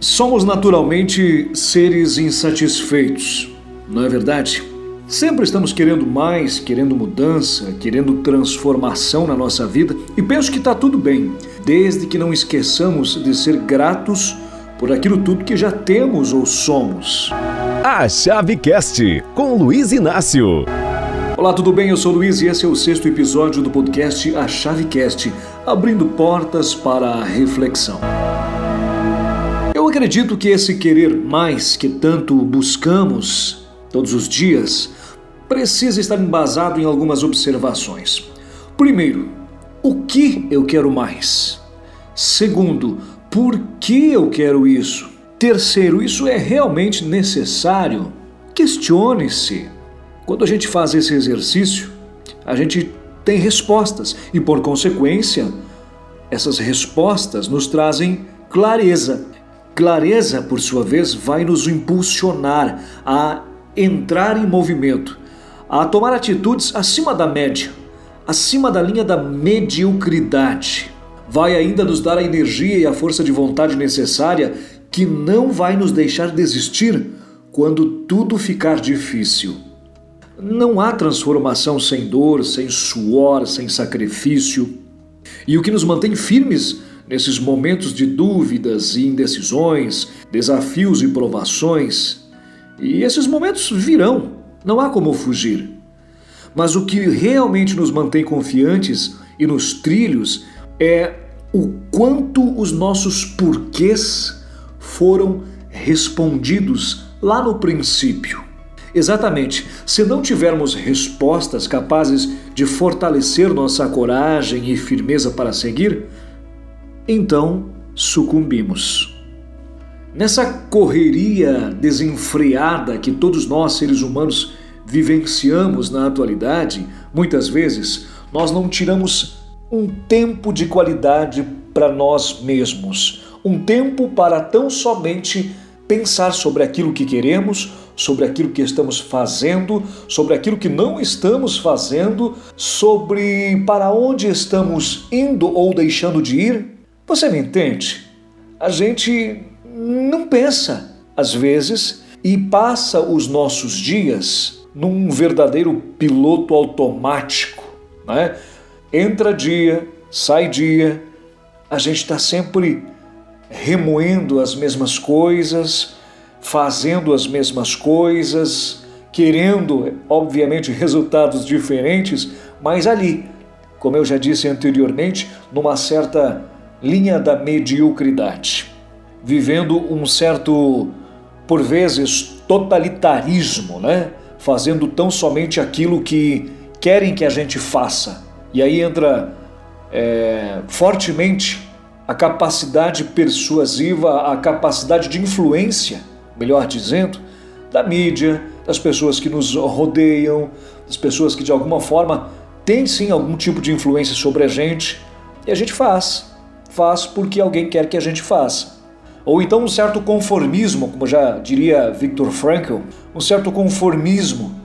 Somos naturalmente seres insatisfeitos, não é verdade? Sempre estamos querendo mais, querendo mudança, querendo transformação na nossa vida e penso que está tudo bem, desde que não esqueçamos de ser gratos por aquilo tudo que já temos ou somos. A Chavecast com Luiz Inácio. Olá, tudo bem? Eu sou o Luiz e esse é o sexto episódio do podcast A Chavecast, abrindo portas para a reflexão. Eu acredito que esse querer mais que tanto buscamos todos os dias precisa estar embasado em algumas observações. Primeiro, o que eu quero mais? Segundo, por que eu quero isso? Terceiro, isso é realmente necessário? Questione-se. Quando a gente faz esse exercício, a gente tem respostas e, por consequência, essas respostas nos trazem clareza. Clareza, por sua vez, vai nos impulsionar a entrar em movimento, a tomar atitudes acima da média, acima da linha da mediocridade. Vai ainda nos dar a energia e a força de vontade necessária que não vai nos deixar desistir quando tudo ficar difícil. Não há transformação sem dor, sem suor, sem sacrifício. E o que nos mantém firmes nesses momentos de dúvidas e indecisões, desafios e provações, e esses momentos virão, não há como fugir. Mas o que realmente nos mantém confiantes e nos trilhos é o quanto os nossos porquês foram respondidos lá no princípio. Exatamente, se não tivermos respostas capazes de fortalecer nossa coragem e firmeza para seguir, então sucumbimos. Nessa correria desenfreada que todos nós seres humanos vivenciamos na atualidade, muitas vezes nós não tiramos um tempo de qualidade para nós mesmos, um tempo para tão somente pensar sobre aquilo que queremos, sobre aquilo que estamos fazendo, sobre aquilo que não estamos fazendo, sobre para onde estamos indo ou deixando de ir. Você me entende? A gente não pensa, às vezes, e passa os nossos dias num verdadeiro piloto automático. Né? Entra dia, sai dia, a gente está sempre remoendo as mesmas coisas, fazendo as mesmas coisas, querendo, obviamente, resultados diferentes, mas ali, como eu já disse anteriormente, numa certa linha da mediocridade vivendo um certo, por vezes, totalitarismo, né? Fazendo tão somente aquilo que querem que a gente faça. E aí entra é, fortemente a capacidade persuasiva, a capacidade de influência, melhor dizendo, da mídia, das pessoas que nos rodeiam, das pessoas que de alguma forma têm sim algum tipo de influência sobre a gente. E a gente faz. Faz porque alguém quer que a gente faça ou então um certo conformismo, como já diria Viktor Frankl, um certo conformismo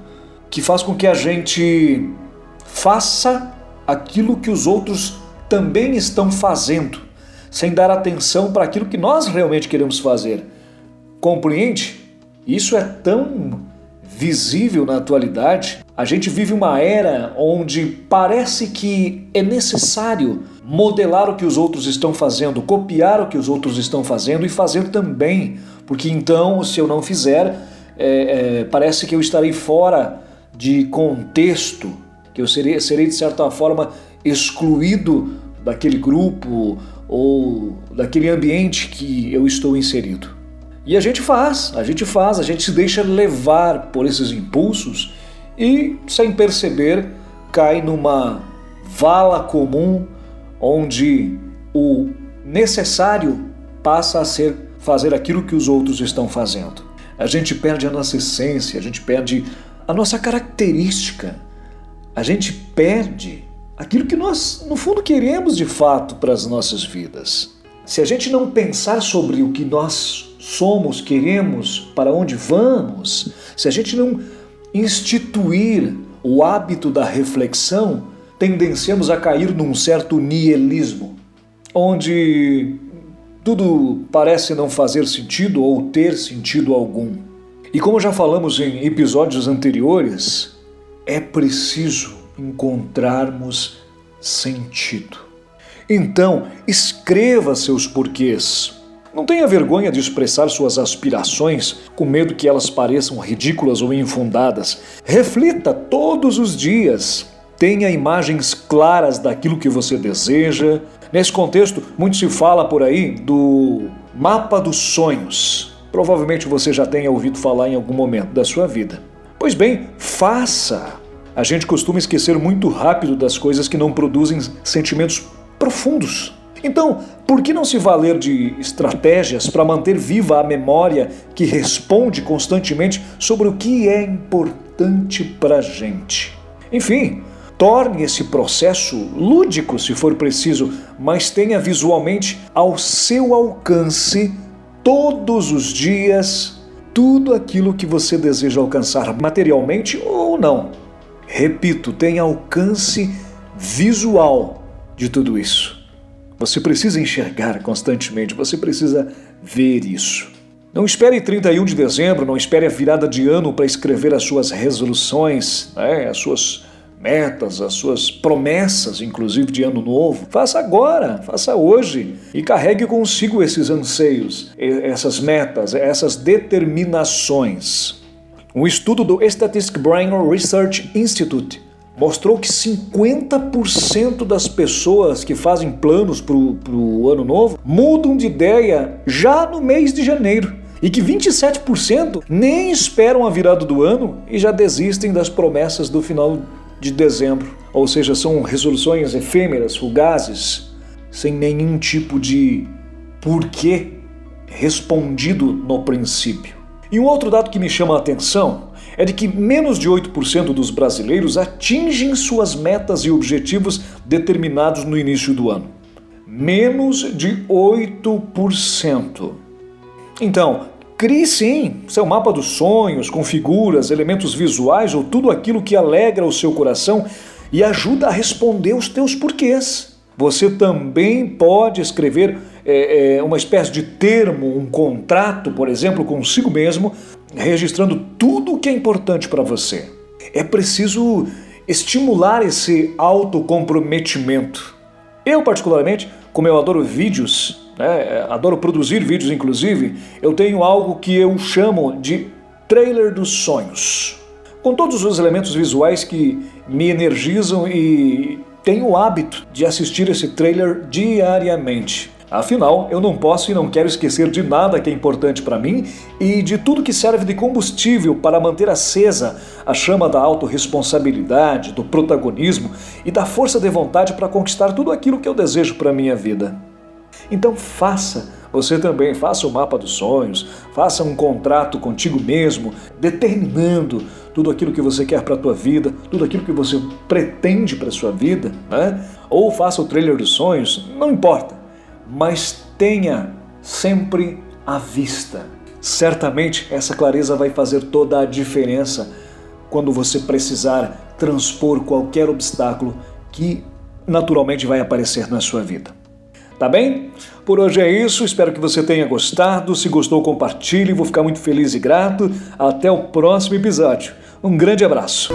que faz com que a gente faça aquilo que os outros também estão fazendo, sem dar atenção para aquilo que nós realmente queremos fazer. Compreende? Isso é tão visível na atualidade. A gente vive uma era onde parece que é necessário modelar o que os outros estão fazendo, copiar o que os outros estão fazendo e fazer também, porque então, se eu não fizer, é, é, parece que eu estarei fora de contexto, que eu serei, serei de certa forma excluído daquele grupo ou daquele ambiente que eu estou inserido. E a gente faz, a gente faz, a gente se deixa levar por esses impulsos e, sem perceber, cai numa vala comum onde o necessário passa a ser fazer aquilo que os outros estão fazendo. A gente perde a nossa essência, a gente perde a nossa característica, a gente perde aquilo que nós, no fundo, queremos de fato para as nossas vidas. Se a gente não pensar sobre o que nós somos, queremos, para onde vamos, se a gente não instituir o hábito da reflexão, tendenciamos a cair num certo nihilismo, onde tudo parece não fazer sentido ou ter sentido algum. E como já falamos em episódios anteriores, é preciso encontrarmos sentido. Então, escreva seus porquês. Não tenha vergonha de expressar suas aspirações com medo que elas pareçam ridículas ou infundadas. Reflita todos os dias. Tenha imagens claras daquilo que você deseja. Nesse contexto, muito se fala por aí do mapa dos sonhos. Provavelmente você já tenha ouvido falar em algum momento da sua vida. Pois bem, faça. A gente costuma esquecer muito rápido das coisas que não produzem sentimentos profundos. Então, por que não se valer de estratégias para manter viva a memória que responde constantemente sobre o que é importante para a gente? Enfim, torne esse processo lúdico, se for preciso, mas tenha visualmente ao seu alcance todos os dias tudo aquilo que você deseja alcançar, materialmente ou não. Repito, tenha alcance visual de tudo isso. Você precisa enxergar constantemente, você precisa ver isso. Não espere 31 de dezembro, não espere a virada de ano para escrever as suas resoluções, né, as suas metas, as suas promessas, inclusive de ano novo. Faça agora, faça hoje e carregue consigo esses anseios, essas metas, essas determinações. Um estudo do Statistic Brain Research Institute mostrou que 50% das pessoas que fazem planos para o ano novo mudam de ideia já no mês de janeiro. E que 27% nem esperam a virada do ano e já desistem das promessas do final de dezembro. Ou seja, são resoluções efêmeras, fugazes, sem nenhum tipo de porquê respondido no princípio. E um outro dado que me chama a atenção é de que menos de 8% dos brasileiros atingem suas metas e objetivos determinados no início do ano. Menos de 8%. Então, crie sim seu mapa dos sonhos, com figuras, elementos visuais ou tudo aquilo que alegra o seu coração e ajuda a responder os teus porquês. Você também pode escrever é, é, uma espécie de termo, um contrato, por exemplo, consigo mesmo, registrando tudo o que é importante para você. É preciso estimular esse autocomprometimento. Eu, particularmente, como eu adoro vídeos, né, adoro produzir vídeos, inclusive, eu tenho algo que eu chamo de trailer dos sonhos. Com todos os elementos visuais que me energizam e tenho o hábito de assistir esse trailer diariamente. Afinal, eu não posso e não quero esquecer de nada que é importante para mim e de tudo que serve de combustível para manter acesa a chama da autorresponsabilidade, do protagonismo e da força de vontade para conquistar tudo aquilo que eu desejo para minha vida. Então faça, você também faça o mapa dos sonhos, faça um contrato contigo mesmo, determinando tudo aquilo que você quer para a tua vida, tudo aquilo que você pretende para a sua vida, né? Ou faça o trailer dos sonhos, não importa mas tenha sempre à vista. Certamente essa clareza vai fazer toda a diferença quando você precisar transpor qualquer obstáculo que naturalmente vai aparecer na sua vida. Tá bem? Por hoje é isso, espero que você tenha gostado. Se gostou, compartilhe, vou ficar muito feliz e grato. Até o próximo episódio. Um grande abraço.